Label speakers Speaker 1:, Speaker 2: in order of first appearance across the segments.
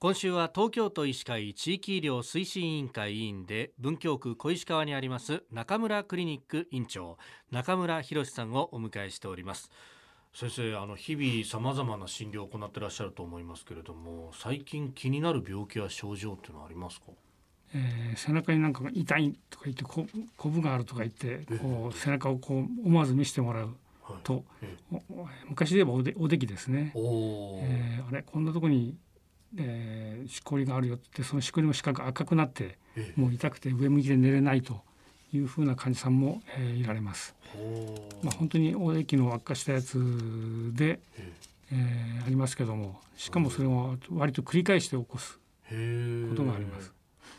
Speaker 1: 今週は東京都医師会地域医療推進委員会委員で文京区小石川にあります中村クリニック院長中村博さんをお迎えしております。先生あの日々さまざまな診療を行っていらっしゃると思いますけれども最近気になる病気や症状っていうのはありますか？
Speaker 2: えー、背中になんか痛いとか言ってここぶがあるとか言ってこう背中をこう思わず見せてもらうと、はい、昔で言えばおでおできですね、えー、あれこんなとこにえー、しこりがあるよってそのしこりの四角赤くなってもう痛くて上向きで寝れないというふうな患者さんも、えー、いられます。まあ、本当に大液の悪化したやつで、えー、ありますけどもしかもそれを割と繰り返して起こすことがあります。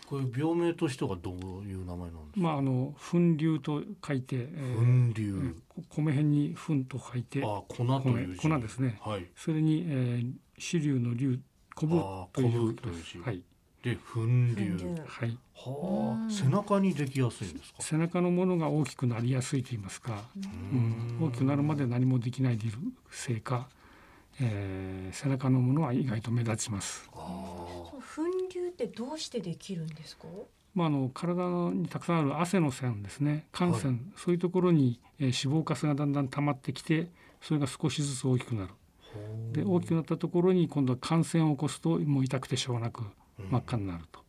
Speaker 1: これ病名としてはどういう名前なんですか？
Speaker 2: まああの粉瘤と書いて、え
Speaker 1: ー、粉瘤、
Speaker 2: 米辺に粉と書いて、
Speaker 1: あ粉という
Speaker 2: 粉ですね。はい。それに、えー、支瘤の瘤こぶということです。はい。
Speaker 1: で粉瘤。はい。はあ。背中にできやすいんですか？
Speaker 2: 背中のものが大きくなりやすいと言いますか、うん、大きくなるまで何もできないでいるせいか、えー、背中のものは意外と目立ちます。
Speaker 3: 粉瘤ってどうしてできるんですか？
Speaker 2: まあ、あの体にたくさんある汗の線ですね汗腺、はい、そういうところに、えー、脂肪かすがだんだん溜まってきてそれが少しずつ大きくなるで大きくなったところに今度は感染を起こすともう痛くてしょうがなく真っ赤になると。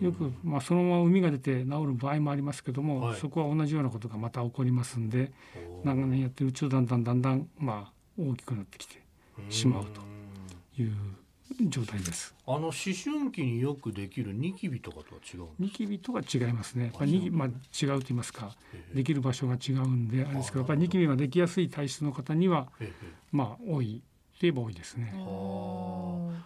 Speaker 2: よく、まあ、そのまま海が出て治る場合もありますけども、はい、そこは同じようなことがまた起こりますんで長年やってるうちとだんだんだんだん、まあ、大きくなってきてしまうという状態です。
Speaker 1: あの思春期によくできるニキビとかとは違う
Speaker 2: ニキビとは違いますね。まあ、にまあ、違うと言いますか、できる場所が違うんであれですけど、やっぱりニキビができやすい体質の方には、まあ多いといえば多いですね。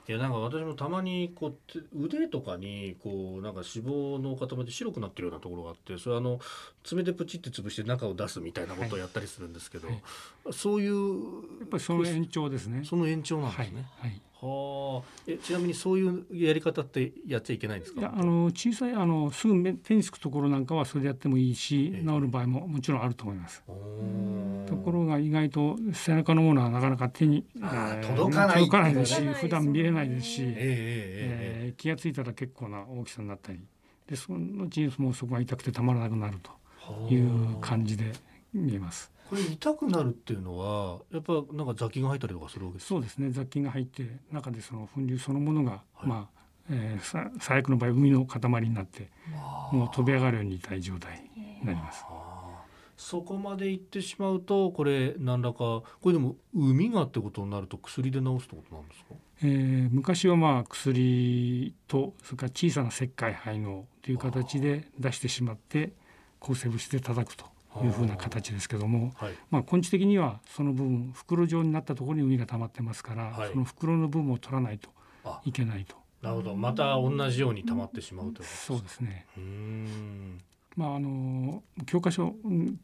Speaker 1: いやなんか私もたまにこう腕とかにこうなんか脂肪の塊で白くなってるようなところがあってそれあの爪でプチって潰して中を出すみたいなことをやったりするんですけど、はいはい、そういう
Speaker 2: やっぱりその延長ですね。
Speaker 1: その延長なんですね。はい、はいはあ、えちなみにそういうやり方ってやっちゃいけないんですか？
Speaker 2: いやあの小さいあのすぐ手につくところなんかはそれでやってもいいし、治る場合ももちろんあると思います。ところが意外と背中のものはなかなか手に、
Speaker 1: えー、届かない
Speaker 2: 届かないですし、普段見えないですし、えー、えー、気が付いたら結構な大きさになったり、でそのうちにもうそこが痛くてたまらなくなるという感じで見えます。
Speaker 1: これ痛くなるっていうのはやっぱなんか雑菌が入ったりとかするわけです
Speaker 2: そうですね。雑菌が入って中でその粉瘤そのものが、はい、まあ、えー、最悪の場合海の塊になってもう飛び上がるように痛い状態になります。
Speaker 1: そこまで行ってしまうとこれ何らかこれでも海がってことになると薬で治すってことなんですか、
Speaker 2: えー、昔はまあ薬とそれから小さな石灰肺のという形で出してしまって抗生物質で叩くというふうな形ですけども、はい、まあ、根治的にはその部分袋状になったところに海が溜まってますから、はい、その袋の部分を取らないといけないと。
Speaker 1: なるほど。また同じように溜まってしまうという
Speaker 2: そうですね。まああの教科書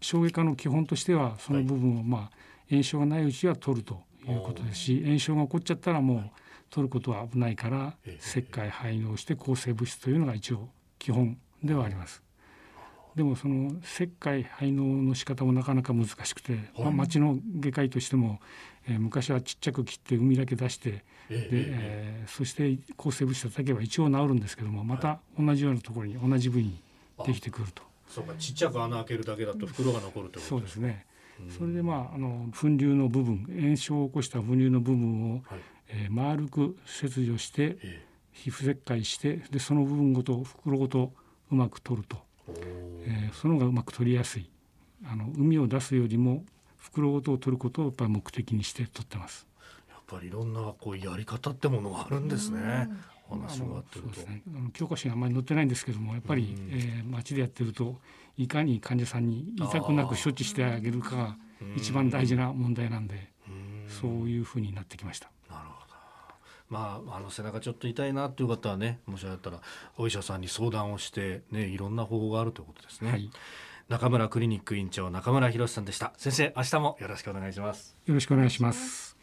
Speaker 2: 衝撃科の基本としてはその部分を、まあ炎症がないうちは取るということですし炎症が起こっちゃったらもう取ることは危ないから石灰排膿して抗生物質というのが一応基本ではあります。でもその石灰排膿の仕方もなかなか難しくて、まあ、町の外科医としても、えー、昔はちっちゃく切って海だけ出して、えー、でえー、そして抗生物質叩けば一応治るんですけどもまた同じようなところに同じ部位にできてくると。
Speaker 1: そうかちっちゃく穴開けるだけだと袋が残ると
Speaker 2: そうですね。それでまああの粉瘤の部分炎症を起こした粉瘤の部分を、はい、えー、丸く切除して、えー、皮膚切開してでその部分ごと袋ごとうまく取ると。えー、その方がうまく取りやすいあの海を出すよりも袋ごとを取ることをやっぱり目的にして取ってます。
Speaker 1: やっぱりいろんなこうやり方ってものがあるんですね。話
Speaker 2: があってると。ね、あの教科書にあんまり載ってないんですけどもやっぱり、えー、町でやってるといかに患者さんに痛くなく処置してあげるかが一番大事な問題なんでそういうふうになってきました。
Speaker 1: まあ、あの背中ちょっと痛いなという方はねもしあったらお医者さんに相談をして、ね、いろんな方法があるということですね、はい、中村クリニック院長中村博さんでした。先生明日もよろしくお願いします。
Speaker 2: よろしくお願いします